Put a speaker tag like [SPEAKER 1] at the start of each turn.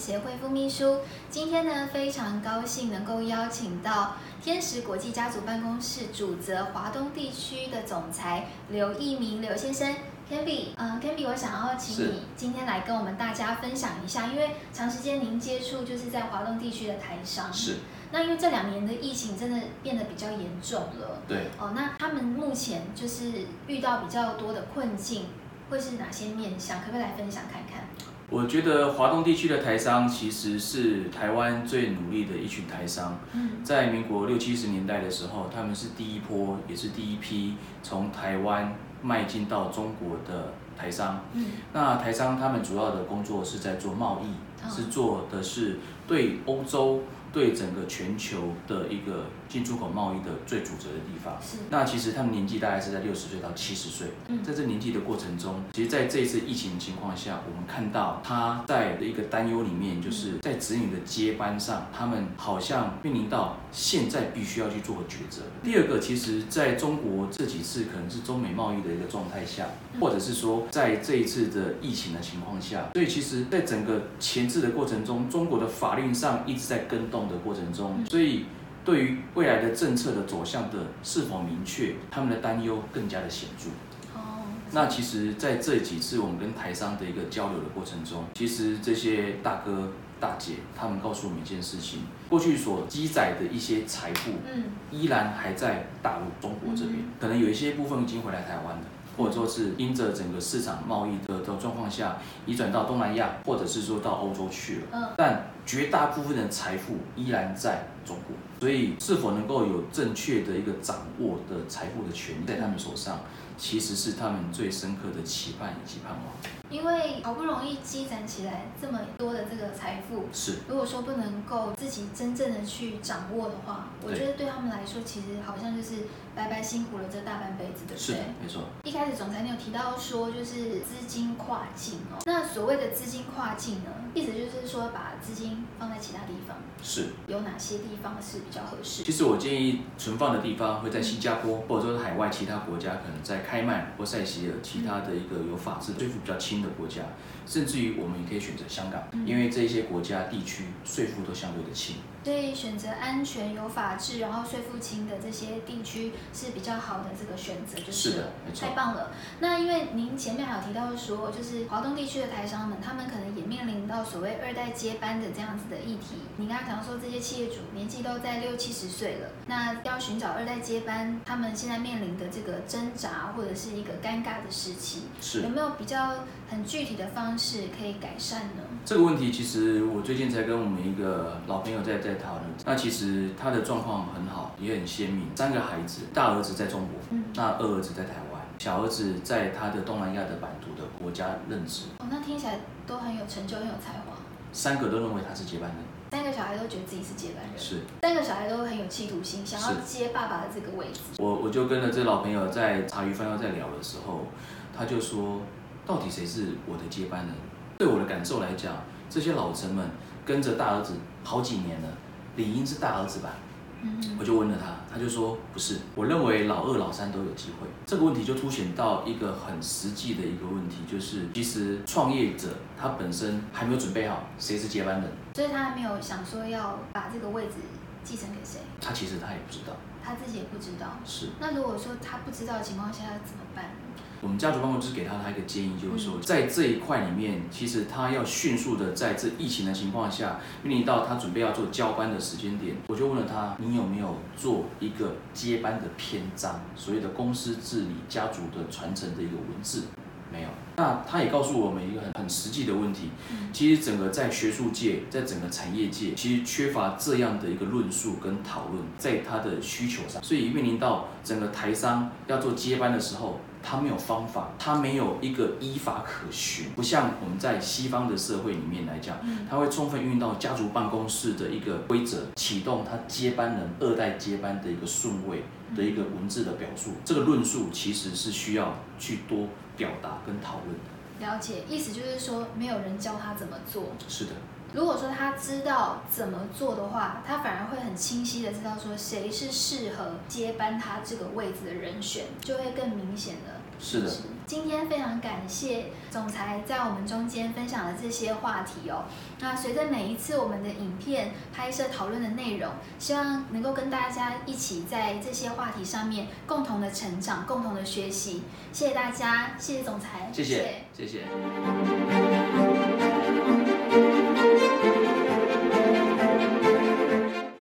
[SPEAKER 1] 协会副秘书。今天呢，非常高兴能够邀请到天使国际家族办公室主责华东地区的总裁刘一鸣刘先生。Kenby，嗯，Kenby，我想要请你今天来跟我们大家分享一下，因为长时间您接触就是在华东地区的台商，
[SPEAKER 2] 是
[SPEAKER 1] 那因为这两年的疫情真的变得比较严重了。
[SPEAKER 2] 对，
[SPEAKER 1] 哦，那他们目前就是遇到比较多的困境，会是哪些面向？可不可以来分享看看？
[SPEAKER 2] 我觉得华东地区的台商其实是台湾最努力的一群台商。
[SPEAKER 1] 嗯
[SPEAKER 2] 在民国六七十年代的时候，他们是第一波，也是第一批从台湾迈进到中国的台商。
[SPEAKER 1] 嗯
[SPEAKER 2] 那台商他们主要的工作是在做贸易，
[SPEAKER 1] 哦
[SPEAKER 2] 是做的是对欧洲、对整个全球的一个进出口贸易的最主责的地方。
[SPEAKER 1] 是
[SPEAKER 2] 那其实他们年纪大概是在六十岁到七十岁，
[SPEAKER 1] 嗯
[SPEAKER 2] 在这年纪的过程中，其实在这一次疫情的情况下，我们看到他在的一个担忧里面，就是在子女的接班上，他们好像面临到现在必须要去做抉择。第二个，其实在中国这几次可能是中美贸易的一个状态下，或者是说在这一次的疫情的情况下，所以其实在整个前置的过程中，中国的法令上一直在跟动的过程中，所以。对于未来的政策的走向的是否明确，他们的担忧更加的显著。
[SPEAKER 1] 哦，
[SPEAKER 2] 那其实，在这几次我们跟台商的一个交流的过程中，其实这些大哥大姐他们告诉我们一件事情：过去所积攒的一些财富，
[SPEAKER 1] 嗯
[SPEAKER 2] 依然还在大陆中国这边，可能有一些部分已经回来台湾了。或者说是因着整个市场贸易的的状况下，移转到东南亚，或者是说到欧洲去了。
[SPEAKER 1] 嗯
[SPEAKER 2] 但绝大部分的财富依然在中国，所以是否能够有正确的一个掌握的财富的权利在他们手上，其实是他们最深刻的期盼以及盼望。
[SPEAKER 1] 因为好不容易积攒起来这么多的这个财富，
[SPEAKER 2] 是
[SPEAKER 1] 如果说不能够自己真正的去掌握的话，我觉得对他们来说，其实好像就是白白辛苦了这大半辈子，对不
[SPEAKER 2] 是的
[SPEAKER 1] 对？，
[SPEAKER 2] 没错。
[SPEAKER 1] 一开始总裁你有提到说，就是资金跨境哦。那所谓的资金跨境呢，意思就是说把资金放在其他地方，
[SPEAKER 2] 是，
[SPEAKER 1] 有哪些地方是比较合适？
[SPEAKER 2] 其实我建议存放的地方会在新加坡，或者说是海外其他国家，可能在开曼或塞西尔其他的一个有法治、税负比较轻的国家，甚至于我们也可以选择香港，因为这些国家地区税负都相对的轻。
[SPEAKER 1] 所以选择安全、有法治，然后税负轻的这些地区是比较好的这个选择，就是太棒了。那因为您前面还有提到说，就是华东地区的台商们，他们可能也面临到所谓二代接班的这样子的议题。你刚刚讲说这些企业主年纪都在六七十岁了，那要寻找二代接班，他们现在面临的这个挣扎或者是一个尴尬的时期，
[SPEAKER 2] 是
[SPEAKER 1] 有没有比较很具体的方式可以改善呢？
[SPEAKER 2] 这个问题，其实我最近才跟我们一个老朋友在在讨论。那其实他的状况很好，也很鲜明。三个孩子，大儿子在中国，
[SPEAKER 1] 嗯，
[SPEAKER 2] 那二儿子在台湾，小儿子在他的东南亚的版图的国家任职，
[SPEAKER 1] 哦，那听起来都很有成就，很有才华。
[SPEAKER 2] 三个都认为他是接班人。
[SPEAKER 1] 三个小孩都觉得自己是接班人，
[SPEAKER 2] 是
[SPEAKER 1] 三个小孩都很有企图心，想要接爸爸的这个位置。
[SPEAKER 2] 我我就跟了这老朋友在茶余饭后在聊的时候，他就说，到底谁是我的接班人？对我的感受来讲，这些老臣们跟着大儿子好几年了，理应是大儿子吧？
[SPEAKER 1] 嗯
[SPEAKER 2] 我就问了他，他就说不是，我认为老二、老三都有机会。这个问题就凸显到一个很实际的一个问题，就是其实创业者他本身还没有准备好谁是接班人，
[SPEAKER 1] 所以他还没有想说要把这个位置继承给谁，
[SPEAKER 2] 他其实他也不知道。
[SPEAKER 1] 他自己也不知道。
[SPEAKER 2] 是
[SPEAKER 1] 那如果说他不知道的情况下，要怎么办？
[SPEAKER 2] 我们家族办公室给他他一个建议，就是说在这一块里面，其实他要迅速的在这疫情的情况下，面临到他准备要做交班的时间点，我就问了他，你有没有做一个接班的篇章，所谓的公司治理、家族的传承的一个文字？没有。那他也告诉我们一个很很实际的问题，
[SPEAKER 1] 嗯
[SPEAKER 2] 其实整个在学术界，在整个产业界，其实缺乏这样的一个论述跟讨论，在他的需求上，所以面临到整个台商要做接班的时候，他没有方法，他没有一个依法可循，不像我们在西方的社会里面来讲，
[SPEAKER 1] 嗯
[SPEAKER 2] 他会充分运用到家族办公室的一个规则，启动他接班人二代接班的一个顺位的一个文字的表述。这个论述其实是需要去多表达跟讨论的。
[SPEAKER 1] 了解，意思就是说没有人教他怎么做，
[SPEAKER 2] 是的，
[SPEAKER 1] 如果说他知道怎么做的话，他反而会很清晰的知道说谁是适合接班他这个位置的人选，就会更明显了。
[SPEAKER 2] 是的。
[SPEAKER 1] 今天非常感谢总裁在我们中间分享的这些话题哦。那随着每一次我们的影片拍摄讨论的内容，希望能够跟大家一起在这些话题上面共同的成长、共同的学习。谢谢大家，谢谢总裁，
[SPEAKER 2] 谢谢，谢谢。